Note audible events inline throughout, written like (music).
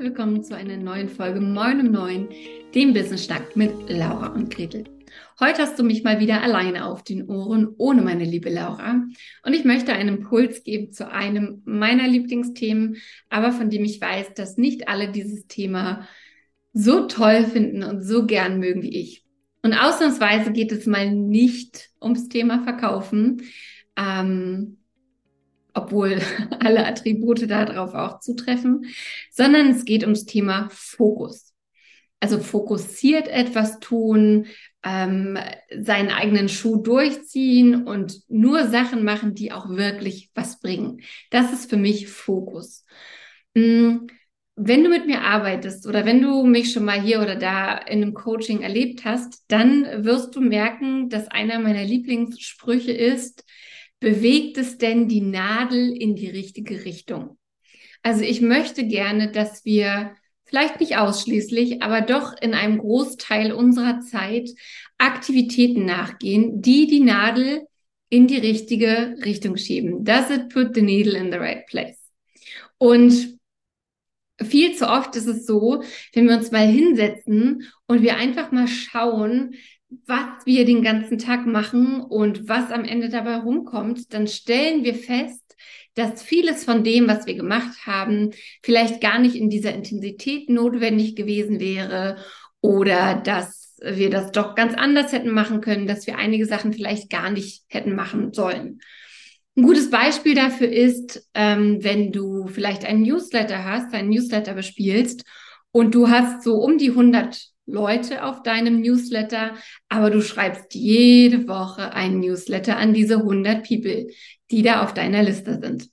willkommen zu einer neuen Folge Moin um 9, dem Business Schnack mit Laura und Gretel. Heute hast du mich mal wieder alleine auf den Ohren, ohne meine liebe Laura. Und ich möchte einen Impuls geben zu einem meiner Lieblingsthemen, aber von dem ich weiß, dass nicht alle dieses Thema so toll finden und so gern mögen wie ich. Und ausnahmsweise geht es mal nicht ums Thema Verkaufen, ähm, obwohl (laughs) alle Attribute darauf auch zutreffen, sondern es geht ums Thema Fokus. Also fokussiert etwas tun, ähm, seinen eigenen Schuh durchziehen und nur Sachen machen, die auch wirklich was bringen. Das ist für mich Fokus. Mm, wenn du mit mir arbeitest oder wenn du mich schon mal hier oder da in einem Coaching erlebt hast, dann wirst du merken, dass einer meiner Lieblingssprüche ist, bewegt es denn die Nadel in die richtige Richtung? Also ich möchte gerne, dass wir vielleicht nicht ausschließlich, aber doch in einem Großteil unserer Zeit Aktivitäten nachgehen, die die Nadel in die richtige Richtung schieben. Does it put the needle in the right place? Und viel zu oft ist es so, wenn wir uns mal hinsetzen und wir einfach mal schauen, was wir den ganzen Tag machen und was am Ende dabei rumkommt, dann stellen wir fest, dass vieles von dem, was wir gemacht haben, vielleicht gar nicht in dieser Intensität notwendig gewesen wäre oder dass wir das doch ganz anders hätten machen können, dass wir einige Sachen vielleicht gar nicht hätten machen sollen. Ein gutes Beispiel dafür ist, ähm, wenn du vielleicht einen Newsletter hast, einen Newsletter bespielst und du hast so um die 100 Leute auf deinem Newsletter, aber du schreibst jede Woche einen Newsletter an diese 100 People, die da auf deiner Liste sind.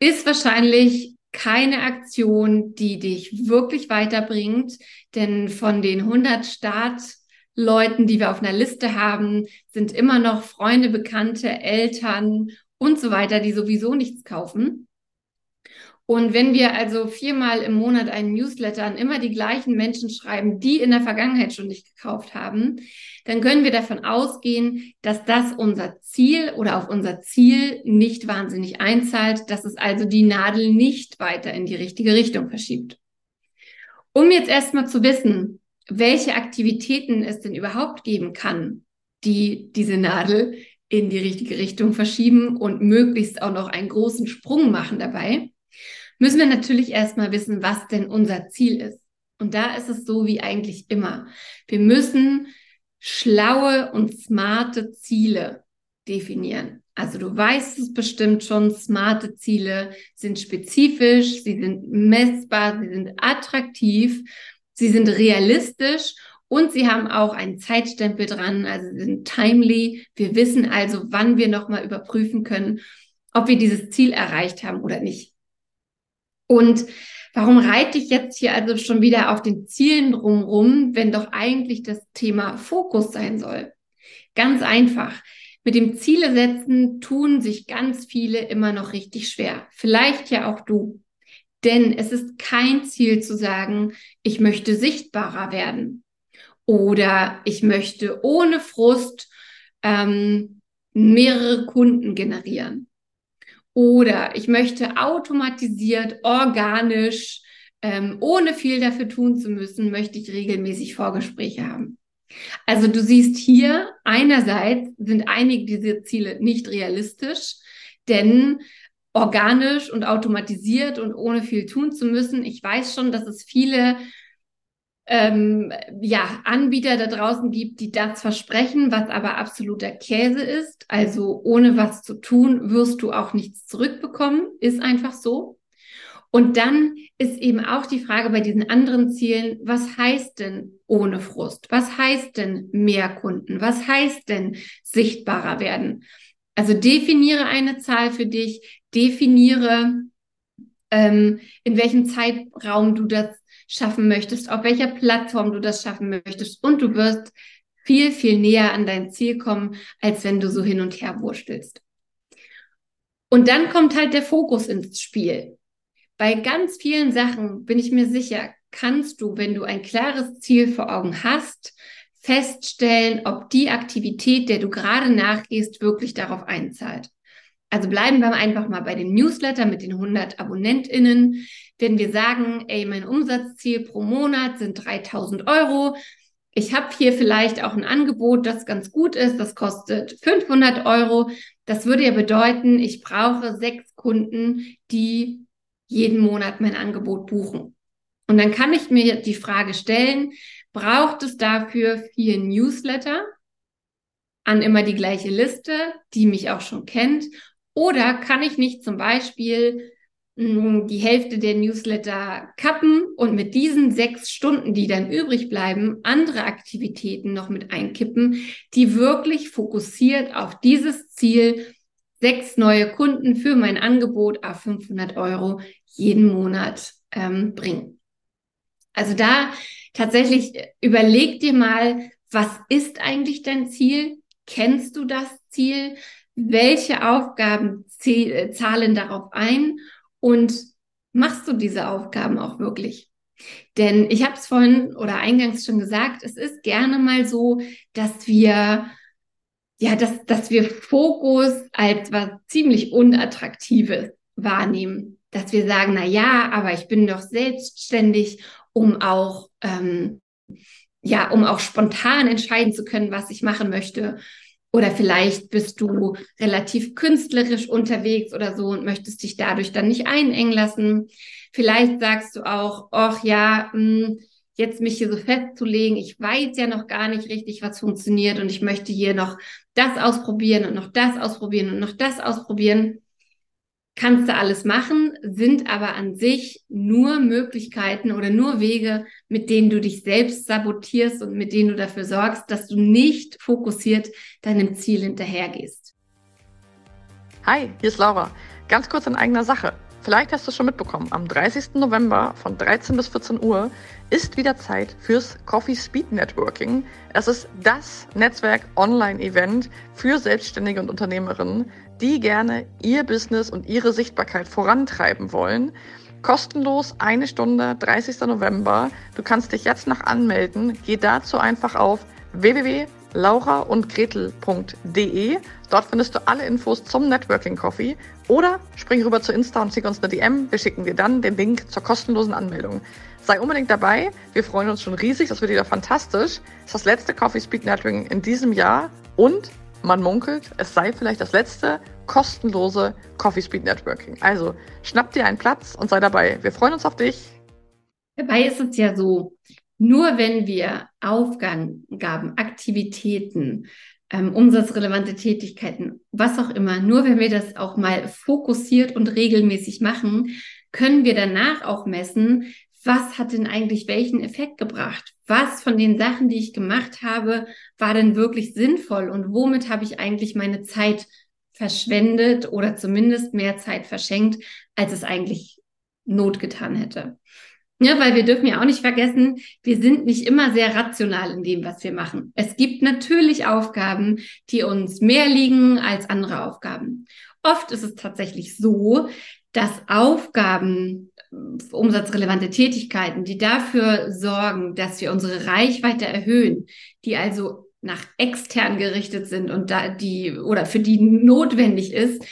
Ist wahrscheinlich keine Aktion, die dich wirklich weiterbringt, denn von den 100 Startleuten, die wir auf einer Liste haben, sind immer noch Freunde, Bekannte, Eltern und so weiter, die sowieso nichts kaufen. Und wenn wir also viermal im Monat einen Newsletter an immer die gleichen Menschen schreiben, die in der Vergangenheit schon nicht gekauft haben, dann können wir davon ausgehen, dass das unser Ziel oder auf unser Ziel nicht wahnsinnig einzahlt, dass es also die Nadel nicht weiter in die richtige Richtung verschiebt. Um jetzt erstmal zu wissen, welche Aktivitäten es denn überhaupt geben kann, die diese Nadel in die richtige Richtung verschieben und möglichst auch noch einen großen Sprung machen dabei, müssen wir natürlich erstmal wissen, was denn unser Ziel ist. Und da ist es so wie eigentlich immer. Wir müssen schlaue und smarte Ziele definieren. Also du weißt es bestimmt schon, smarte Ziele sind spezifisch, sie sind messbar, sie sind attraktiv, sie sind realistisch und sie haben auch einen Zeitstempel dran, also sie sind timely. Wir wissen also, wann wir nochmal überprüfen können, ob wir dieses Ziel erreicht haben oder nicht. Und warum reite ich jetzt hier also schon wieder auf den Zielen drumrum, wenn doch eigentlich das Thema Fokus sein soll? Ganz einfach. Mit dem Ziele setzen tun sich ganz viele immer noch richtig schwer. Vielleicht ja auch du. Denn es ist kein Ziel zu sagen, ich möchte sichtbarer werden oder ich möchte ohne Frust ähm, mehrere Kunden generieren oder ich möchte automatisiert, organisch, ähm, ohne viel dafür tun zu müssen, möchte ich regelmäßig Vorgespräche haben. Also du siehst hier, einerseits sind einige dieser Ziele nicht realistisch, denn organisch und automatisiert und ohne viel tun zu müssen, ich weiß schon, dass es viele ähm, ja, Anbieter da draußen gibt, die das versprechen, was aber absoluter Käse ist. Also ohne was zu tun, wirst du auch nichts zurückbekommen. Ist einfach so. Und dann ist eben auch die Frage bei diesen anderen Zielen, was heißt denn ohne Frust? Was heißt denn mehr Kunden? Was heißt denn sichtbarer werden? Also definiere eine Zahl für dich, definiere, ähm, in welchem Zeitraum du das schaffen möchtest, auf welcher Plattform du das schaffen möchtest und du wirst viel, viel näher an dein Ziel kommen, als wenn du so hin und her wurstelst. Und dann kommt halt der Fokus ins Spiel. Bei ganz vielen Sachen bin ich mir sicher, kannst du, wenn du ein klares Ziel vor Augen hast, feststellen, ob die Aktivität, der du gerade nachgehst, wirklich darauf einzahlt. Also bleiben wir einfach mal bei dem Newsletter mit den 100 AbonnentInnen. Wenn wir sagen, ey, mein Umsatzziel pro Monat sind 3000 Euro, ich habe hier vielleicht auch ein Angebot, das ganz gut ist, das kostet 500 Euro. Das würde ja bedeuten, ich brauche sechs Kunden, die jeden Monat mein Angebot buchen. Und dann kann ich mir die Frage stellen, braucht es dafür vier Newsletter an immer die gleiche Liste, die mich auch schon kennt? Oder kann ich nicht zum Beispiel die Hälfte der Newsletter kappen und mit diesen sechs Stunden, die dann übrig bleiben, andere Aktivitäten noch mit einkippen, die wirklich fokussiert auf dieses Ziel, sechs neue Kunden für mein Angebot auf 500 Euro jeden Monat ähm, bringen. Also da tatsächlich überleg dir mal, was ist eigentlich dein Ziel? Kennst du das Ziel? welche Aufgaben äh, zahlen darauf ein und machst du diese Aufgaben auch wirklich? Denn ich habe es vorhin oder eingangs schon gesagt, es ist gerne mal so, dass wir ja, dass, dass wir Fokus als was ziemlich unattraktives wahrnehmen. Dass wir sagen, na ja, aber ich bin doch selbstständig, um auch, ähm, ja, um auch spontan entscheiden zu können, was ich machen möchte. Oder vielleicht bist du relativ künstlerisch unterwegs oder so und möchtest dich dadurch dann nicht einengen lassen. Vielleicht sagst du auch, ach ja, mh, hm, jetzt mich hier so festzulegen, ich weiß ja noch gar nicht richtig, was funktioniert und ich möchte hier noch das ausprobieren und noch das ausprobieren und noch das ausprobieren kannst du alles machen, sind aber an sich nur Möglichkeiten oder nur Wege, mit denen du dich selbst sabotierst und mit denen du dafür sorgst, dass du nicht fokussiert deinem Ziel hinterhergehst. Hi, hier ist Laura. Ganz kurz in eigener Sache. Vielleicht hast du es schon mitbekommen, am 30. November von 13 bis 14 Uhr ist wieder Zeit fürs Coffee Speed Networking. Es ist das Netzwerk-Online-Event für Selbstständige und Unternehmerinnen, die gerne ihr Business und ihre Sichtbarkeit vorantreiben wollen. Kostenlos eine Stunde, 30. November. Du kannst dich jetzt noch anmelden. Geh dazu einfach auf www.lauraundgretel.de. Dort findest du alle Infos zum Networking Coffee oder spring rüber zu Insta und schick uns eine DM. Wir schicken dir dann den Link zur kostenlosen Anmeldung. Sei unbedingt dabei. Wir freuen uns schon riesig. Das wird wieder fantastisch. Das ist das letzte Coffee Speed Networking in diesem Jahr und man munkelt, es sei vielleicht das letzte kostenlose Coffee Speed Networking. Also schnapp dir einen Platz und sei dabei. Wir freuen uns auf dich. Dabei ist es ja so, nur wenn wir Aufgaben, Aktivitäten, ähm, umsatzrelevante Tätigkeiten, was auch immer, nur wenn wir das auch mal fokussiert und regelmäßig machen, können wir danach auch messen, was hat denn eigentlich welchen Effekt gebracht? Was von den Sachen, die ich gemacht habe, war denn wirklich sinnvoll und womit habe ich eigentlich meine Zeit verschwendet oder zumindest mehr Zeit verschenkt, als es eigentlich Not getan hätte? Ja, weil wir dürfen ja auch nicht vergessen, wir sind nicht immer sehr rational in dem, was wir machen. Es gibt natürlich Aufgaben, die uns mehr liegen als andere Aufgaben. Oft ist es tatsächlich so, dass Aufgaben umsatzrelevante Tätigkeiten, die dafür sorgen, dass wir unsere Reichweite erhöhen, die also nach extern gerichtet sind und da die oder für die notwendig ist,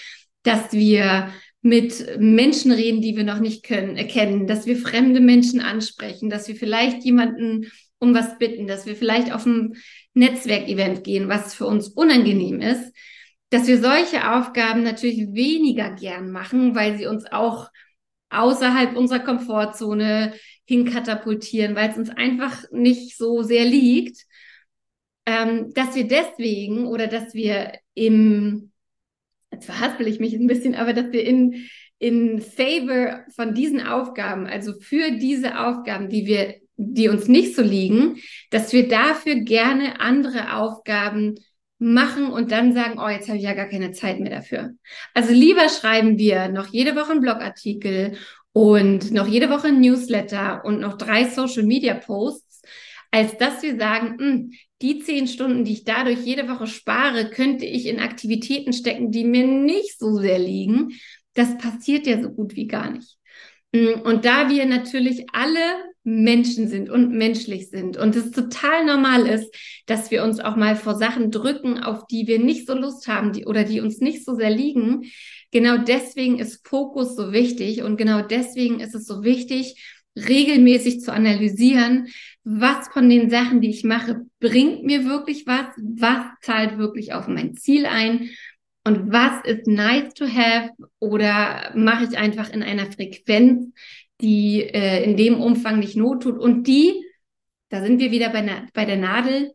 dass wir mit Menschen reden, die wir noch nicht können, erkennen, dass wir fremde Menschen ansprechen, dass wir vielleicht jemanden um was bitten, dass wir vielleicht auf ein Netzwerkevent gehen, was für uns unangenehm ist, dass wir solche Aufgaben natürlich weniger gern machen, weil sie uns auch außerhalb unserer Komfortzone hinkatapultieren, weil es uns einfach nicht so sehr liegt, ähm, dass wir deswegen oder dass wir im, jetzt verhaspel ich mich ein bisschen, aber dass wir in, in favor von diesen Aufgaben, also für diese Aufgaben, die wir, die uns nicht so liegen, dass wir dafür gerne andere Aufgaben machen und dann sagen, oh, jetzt habe ich ja gar keine Zeit mehr dafür. Also lieber schreiben wir noch jede Woche einen Blogartikel und noch jede Woche ein Newsletter und noch drei Social Media Posts, als dass wir sagen, hm, die zehn Stunden, die ich dadurch jede Woche spare, könnte ich in Aktivitäten stecken, die mir nicht so sehr liegen. Das passiert ja so gut wie gar nicht. Hm, und da wir natürlich alle Menschen sind und menschlich sind und es total normal ist, dass wir uns auch mal vor Sachen drücken, auf die wir nicht so Lust haben die, oder die uns nicht so sehr liegen. Genau deswegen ist Fokus so wichtig und genau deswegen ist es so wichtig, regelmäßig zu analysieren, was von den Sachen, die ich mache, bringt mir wirklich was, was zahlt wirklich auf mein Ziel ein und was ist nice to have oder mache ich einfach in einer Frequenz, die äh, in dem Umfang nicht not tut und die, da sind wir wieder bei, na, bei der Nadel,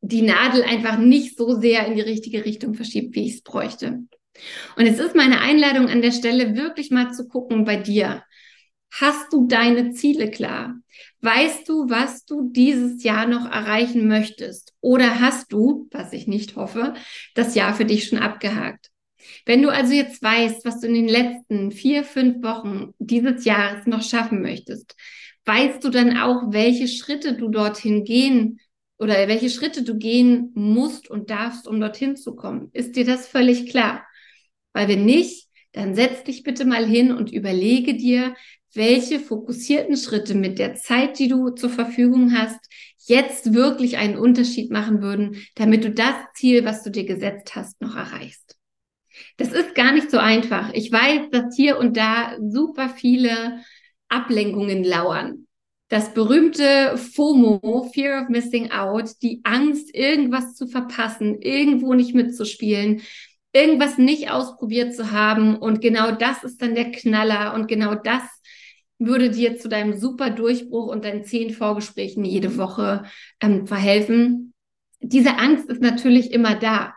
die Nadel einfach nicht so sehr in die richtige Richtung verschiebt, wie ich es bräuchte. Und es ist meine Einladung an der Stelle, wirklich mal zu gucken bei dir. Hast du deine Ziele klar? Weißt du, was du dieses Jahr noch erreichen möchtest? Oder hast du, was ich nicht hoffe, das Jahr für dich schon abgehakt? Wenn du also jetzt weißt, was du in den letzten vier, fünf Wochen dieses Jahres noch schaffen möchtest, weißt du dann auch, welche Schritte du dorthin gehen oder welche Schritte du gehen musst und darfst, um dorthin zu kommen? Ist dir das völlig klar? Weil wenn nicht, dann setz dich bitte mal hin und überlege dir, welche fokussierten Schritte mit der Zeit, die du zur Verfügung hast, jetzt wirklich einen Unterschied machen würden, damit du das Ziel, was du dir gesetzt hast, noch erreichst. Das ist gar nicht so einfach. Ich weiß, dass hier und da super viele Ablenkungen lauern. Das berühmte FOMO, Fear of Missing Out, die Angst, irgendwas zu verpassen, irgendwo nicht mitzuspielen, irgendwas nicht ausprobiert zu haben. Und genau das ist dann der Knaller. Und genau das würde dir zu deinem super Durchbruch und deinen zehn Vorgesprächen jede Woche ähm, verhelfen. Diese Angst ist natürlich immer da.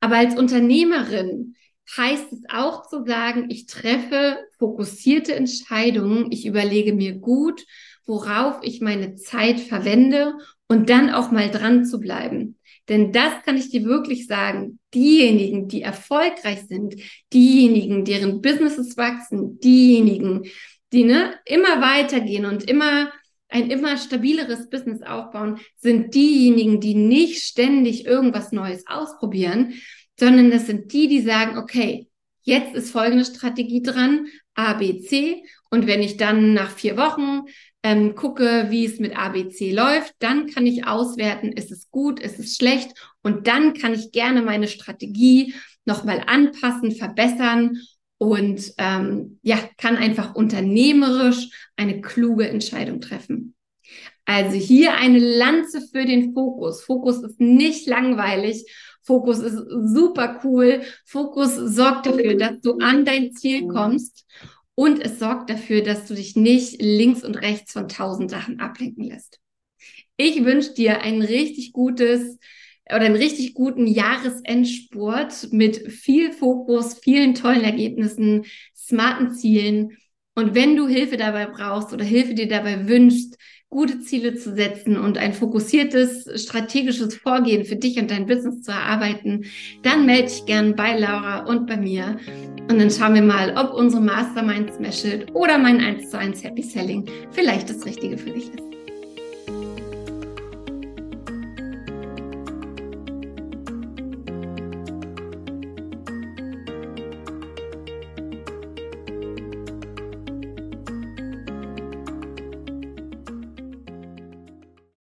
Aber als Unternehmerin heißt es auch zu sagen, ich treffe fokussierte Entscheidungen, ich überlege mir gut, worauf ich meine Zeit verwende und dann auch mal dran zu bleiben. Denn das kann ich dir wirklich sagen. Diejenigen, die erfolgreich sind, diejenigen, deren Businesses wachsen, diejenigen, die ne, immer weitergehen und immer ein immer stabileres Business aufbauen, sind diejenigen, die nicht ständig irgendwas Neues ausprobieren, sondern das sind die, die sagen, okay, jetzt ist folgende Strategie dran, A, B, C. Und wenn ich dann nach vier Wochen ähm, gucke, wie es mit A, B, C läuft, dann kann ich auswerten, ist es gut, ist es schlecht. Und dann kann ich gerne meine Strategie nochmal anpassen, verbessern und ähm, ja, kann einfach unternehmerisch eine kluge Entscheidung treffen. Also hier eine Lanze für den Fokus. Fokus ist nicht langweilig. Fokus ist super cool. Fokus sorgt dafür, dass du an dein Ziel kommst und es sorgt dafür, dass du dich nicht links und rechts von tausend Sachen ablenken lässt. Ich wünsche dir ein richtig gutes oder einen richtig guten Jahresendspurt mit viel Fokus, vielen tollen Ergebnissen, smarten Zielen. Und wenn du Hilfe dabei brauchst oder Hilfe dir dabei wünschst, gute Ziele zu setzen und ein fokussiertes strategisches Vorgehen für dich und dein Business zu erarbeiten, dann melde dich gern bei Laura und bei mir. Und dann schauen wir mal, ob unsere Mastermind It oder mein 1 zu 1 Happy Selling vielleicht das Richtige für dich ist.